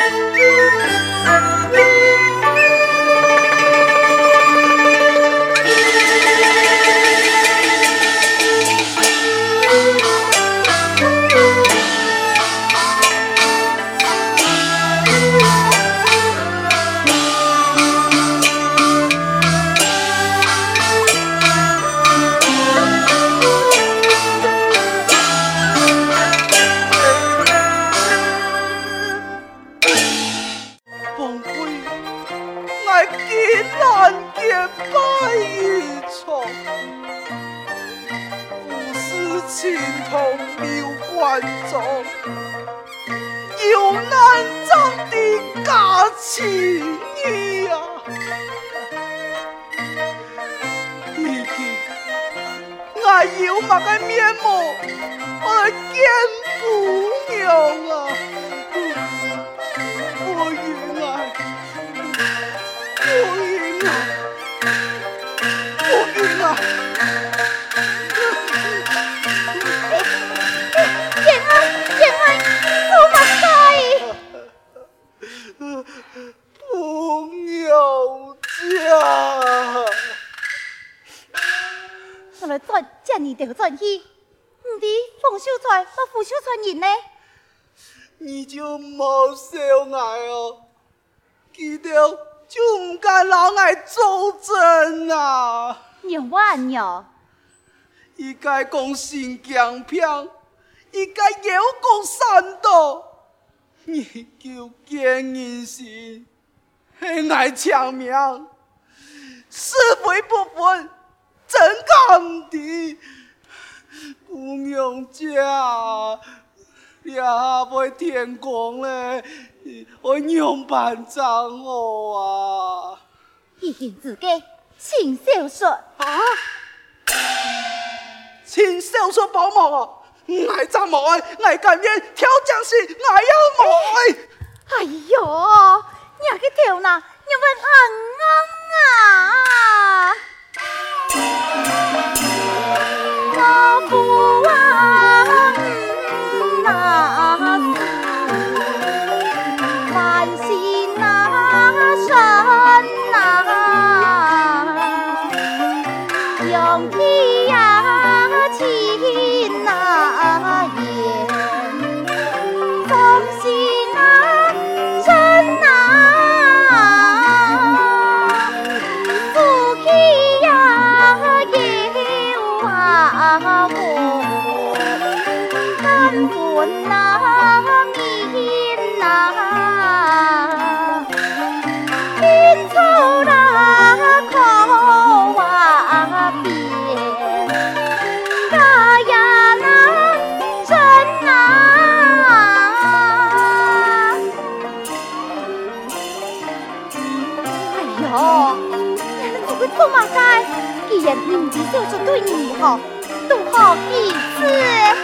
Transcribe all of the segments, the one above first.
you 亲你呀，你弟，俺有那个面目，我见不了啊！我晕啊！我晕啊！我晕啊！就莫笑爱哦，记得就唔该老爱作证啊！娘话娘，伊该讲心姜片，伊该有讲善道，你就见人心，黑爱抢命，是非不分，真干不用讲。呀，未天光嘞，我娘办怎好啊？一言之计，亲手说啊！亲手说保姆啊！爱怎么爱，爱甘愿跳江心，爱要么爱。哎呦，你去跳哪？你问见令吉就是对你好，都好彼次。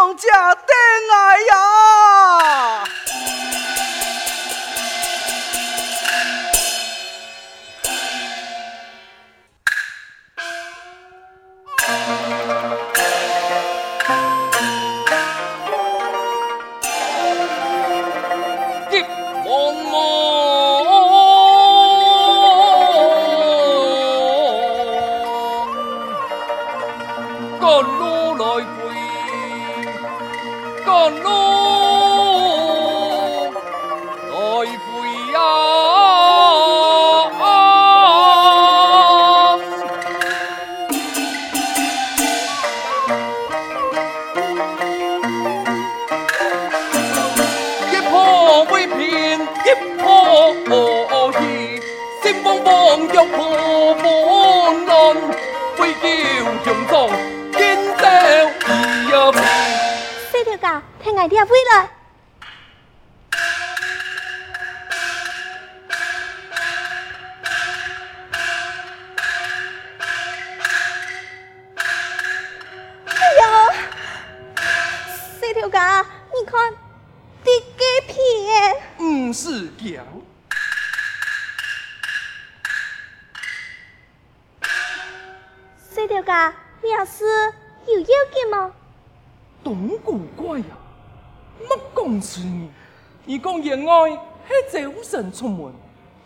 娘家等来呀、家，听我爹回来。是强。四条家，你要是有要紧吗？懂古怪呀，莫讲是你。你讲言外系早晨出门，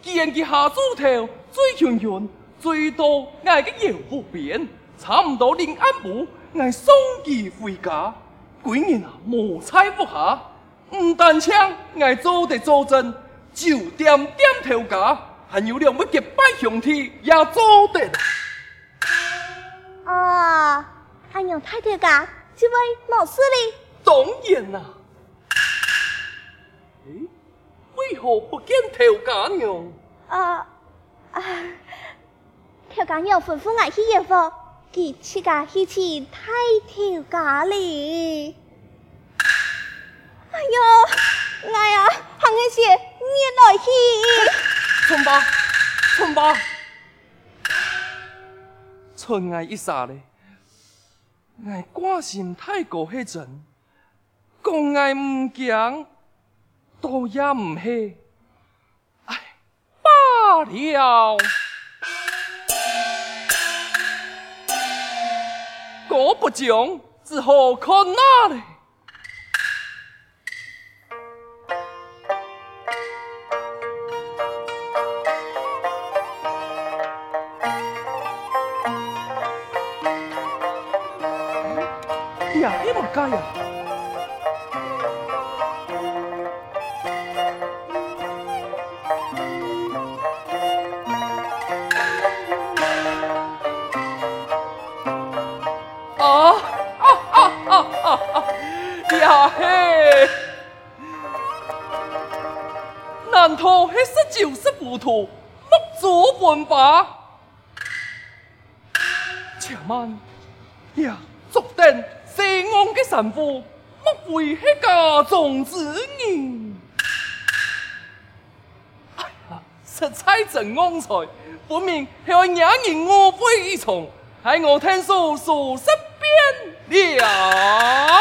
见佢下猪头醉醺醺，最多挨个腰不便，差唔多临暗晡，挨送佢回家。几年啊，无猜不下。唔单枪，爱做得做阵，就点点头家，还有两位结拜兄弟也做得。哦，还有太太家，这位冇事哩？当然啦。诶，为何不见头家娘？啊啊，头家娘吩咐我去爷府，佢自家去请太太家哩。哎呦，哎呀，喊那些你来去。春爸，春爸，春爱一霎咧，爱关心太过迄阵，讲爱唔讲，都也唔系，哎，罢了，我不讲，只好看那咧。呀！啊糊涂，莫做本吧？且慢呀，坐等。西安的神父莫非是家中之人？哎呀，实在真旺财，分明是要惹人误会一场，害我听说数十遍了。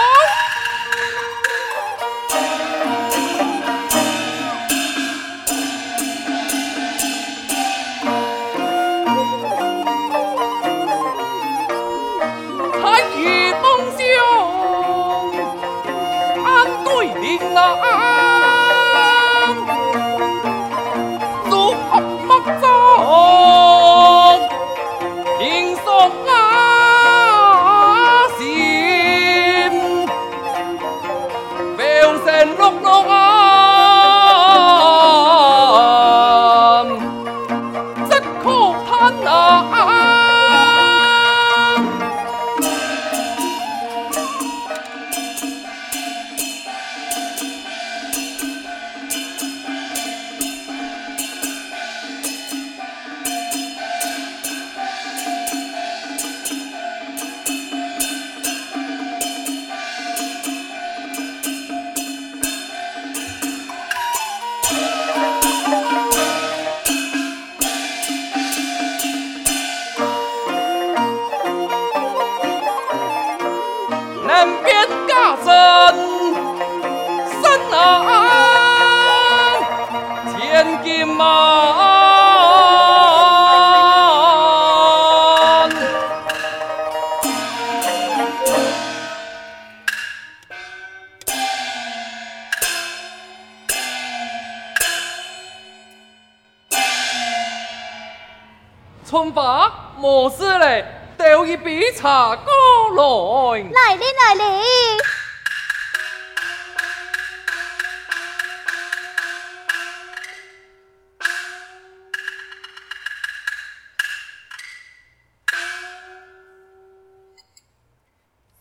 春爸，没事嘞，倒一杯茶过来。来哩来哩。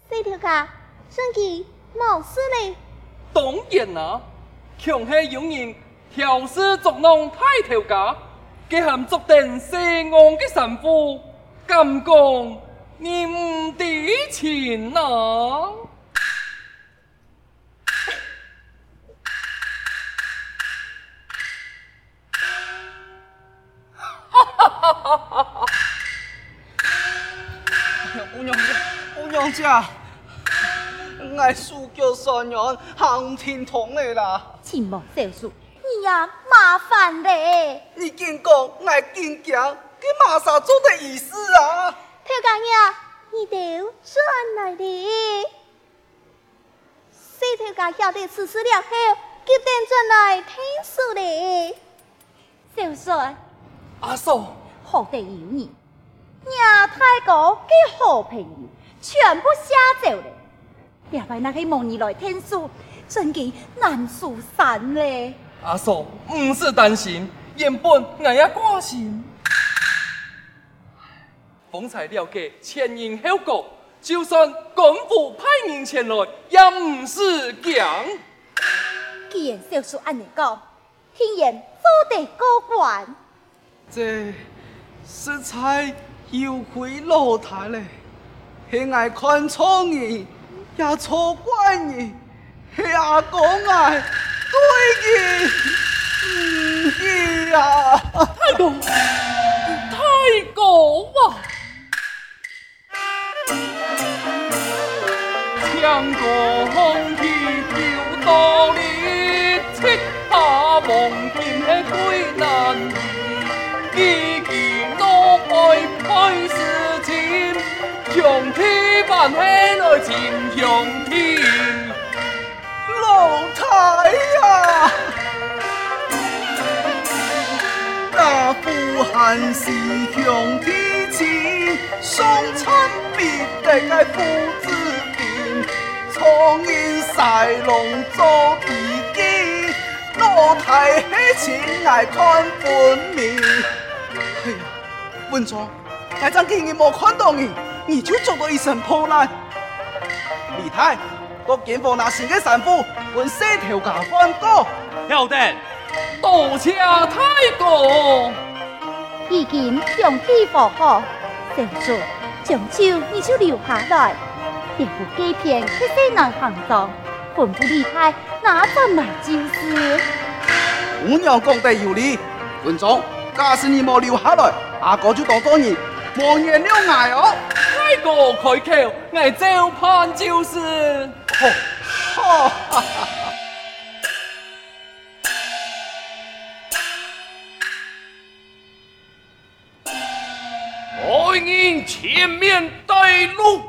四条家，顺气没事嘞。当然啦，强系有人挑事作弄太条家。佢还作定西岸嘅神父，敢讲你唔抵钱啊？哈哈哈哈哈哈！姑娘姐，姑娘姐，我输叫三人行天堂的啦。秦某小叔，你呀麻烦嘞。你见讲，我见讲，佮马上做的意思啊。条干呀，你都转来的。四条家晓得此事了后，决定转来听书的。小孙。阿嫂，好得有你，亚太哥嘅好朋友全部写走了。另外那个梦你来听书，真给难书散嘞。阿嫂，唔是担心，原本我也挂心。方才了解前因后果，就算官府派人前来，也唔是强。既然小叔按你讲，天然做得过关。这实在有亏老太嘞，是爱看错你，也错怪你，是阿公爱对你唔义呀！太公，太公啊！天公地有道理，七下望见系归难。一见都爱配事情，将天办起来前向天。老太富汉是向天前，双亲必定系父子兵，苍蝇晒龙做地基，老太系亲爱看分明。哎呀，文庄，我真见你没看到你，你就做到一身破烂。李太，我见过那时嘅神父，问四条家翻过，晓得，多谢太公。已经将地保好，小叔，将就你就留下来，别不欺骗去西南行踪，吩咐李太拿转来就是。姑娘讲得有理，文庄。假使你冇留下来，阿哥就当做你莫言了爱哦。太过开口，我照办就是。好，哈，前面带路。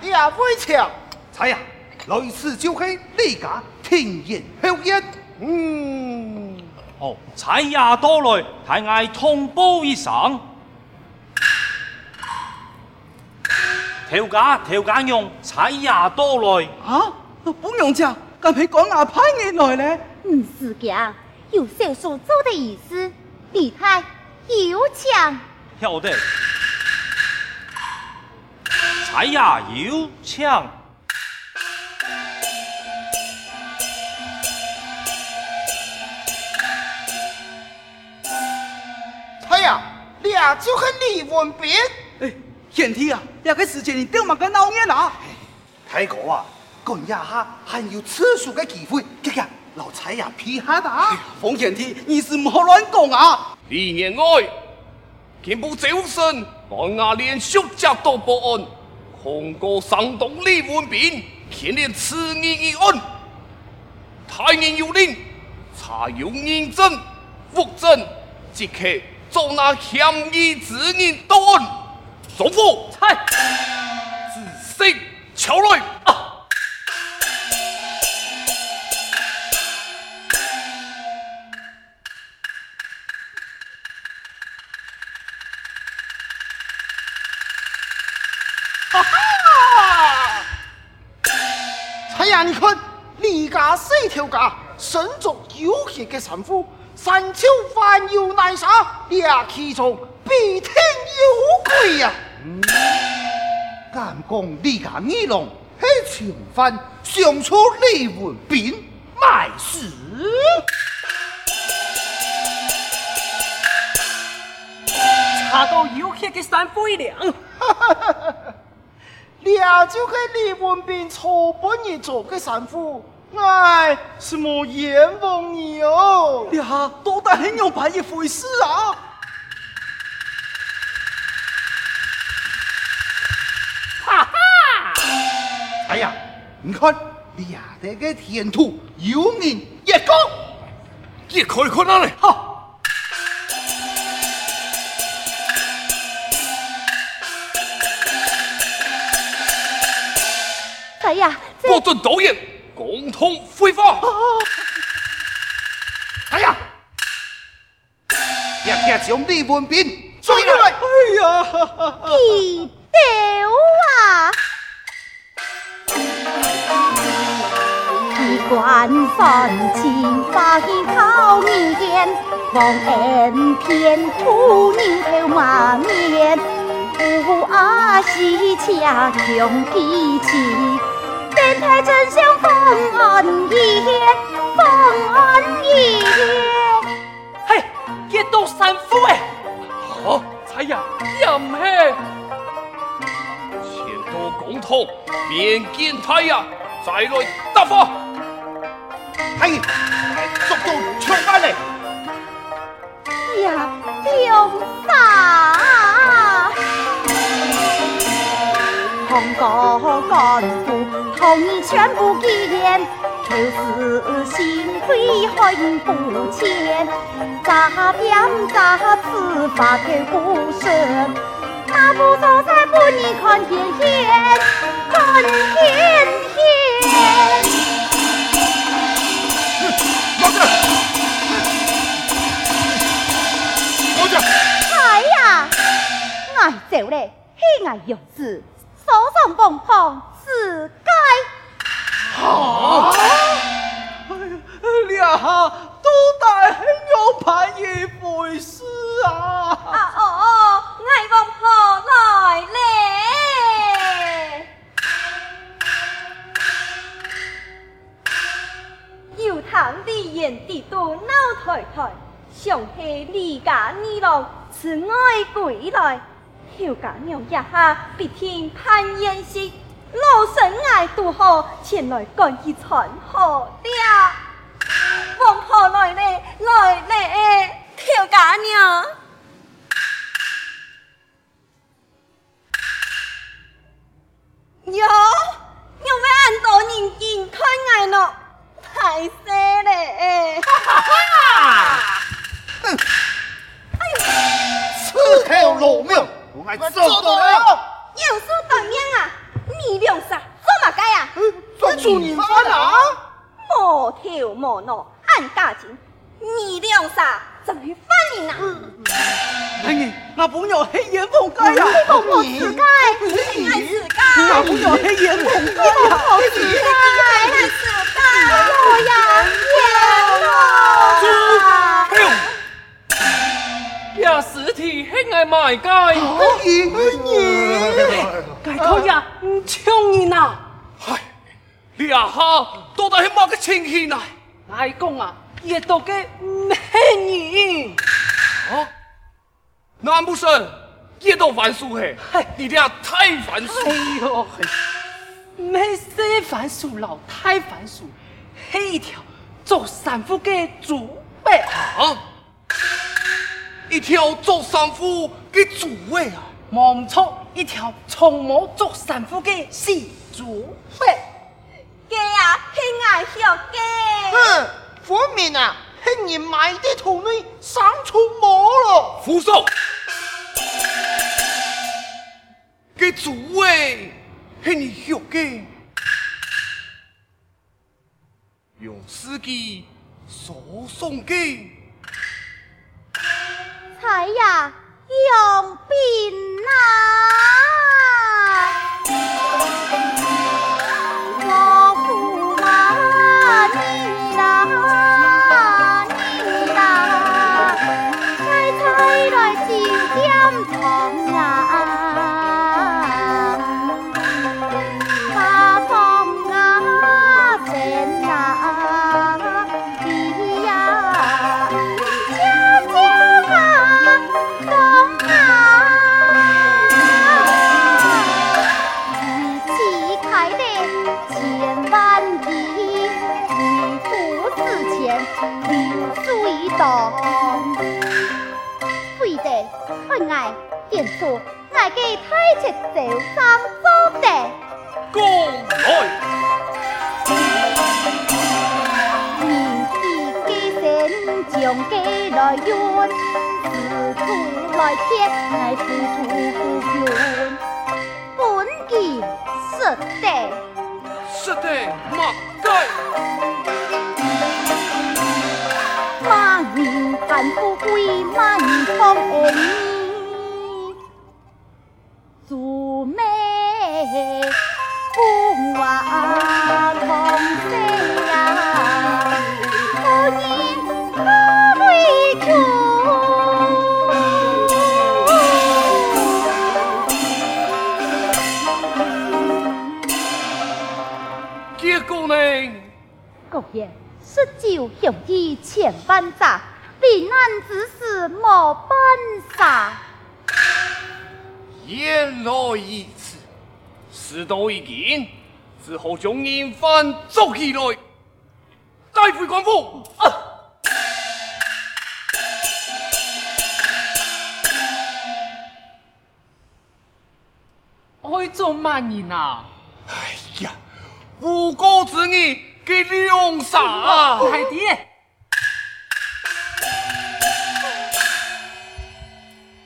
你也会唱，猜呀，来世就系你家听言好言。嗯，哦，猜呀到来，太爱通报一声。条家条家用猜呀到来。啊，不用讲，咁系讲阿派你来咧。唔是嘅，有小叔做的意思，李太有请。晓得。踩呀，有枪！哎呀，俩就和李文斌。哎，贤弟啊，两个时间你都冇个闹热啊！太哥啊，今日下还有次数的机会，这个老蔡呀皮下的。冯贤弟，你是唔好乱讲啊！李年爱，天不周生，我阿连续接到报案。红过山东李文斌，牵连此案一案，太原有令，查有认证，物证，即刻捉拿嫌疑之人到案。总府，嗨，仔细瞧来。啊你看，李家四条家，身着有血的神父，三秋万有难杀，俩其中必定有鬼呀！敢讲李家二郎是从犯，上错李文斌卖死。查到有血的三夫一两，俩就给李文斌错本你做个三夫，哎，是么冤枉你哦！俩多大很用牌一回事啊！哎呀，你看俩的个前途有名一个，你可以看哪里？好。哎呀，不准导演共同挥发！哎呀，一家将李文斌追来！哎呀，一丢一关三清发现靠面，望恩偏土人头马面，不阿西恰强脾气。天台真相放安逸，放安逸。嘿，一到三夫哎，好，彩呀，又唔系。前到公堂，面见太呀，再来答法。哎，速度抢翻嚟。呀，两法，同个干部。同意全部见，就是心亏很不浅，诈骗诈此法条不顺，那不走在不你看天天，看天天。哎呀，俺走嘞，黑俺有事，手上碰碰。自该，啊！俩都大很有牌一回事啊！啊哦，爱公婆来嘞！有堂弟言地都闹抬抬，想起李家女郎慈爱归来，调家娘一下必听潘延喜。老身爱杜好，前来赶一场好了。王婆来嘞，来嘞，调家娘。哟，嘞！哈哈哈！哼，哎呦，此条老命，我爱做到了。有事当面啊！你两啥做嘛该啊？做主人犯啊！莫头莫脑按家境，你两啥怎会犯人啊？哎，那不要黑眼风该呀！不可自该，应该自该。那不要黑眼风该呀！不可自该，应该自该。我要冤枉！哎呦，呀，尸体还爱卖该？你，该头呀！抢人呐！嗨，俩下到底系乜个情形啊？来讲啊，也都给美人。啊？难不成也都凡俗嘿？嗨，你俩太凡俗！哎呦，没谁凡俗，老太凡俗，黑一条做三夫给主辈啊！一条做三夫给主位啊！没错，一条从冇做三夫嘅死猪辈，给啊，系爱笑嘅。哼，分明啊，系人买的土出魔了。福寿，嘅主位系你学嘅，用司机所送嘅，彩呀。用兵呐，太赤走上做的。过来，明知机身将计来用，自古来天爱付出不怨。是的，是的，马盖。万年盼富贵，万方恩，忘同心呀，多年可为求。国爷，十九兄弟千万载，危难之时莫办啥。原来如此，事到如今，只好将人犯捉起来，带回官府。啊！会做乜人啊？哎呀，无辜之人。给两杀啊！太弟，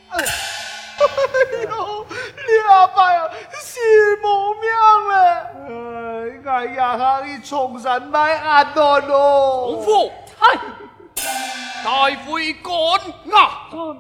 哎呦，你阿爸呀，死无命了！哎呀，他去重山买阿多咯。重复，嗨，带回官衙。嗯。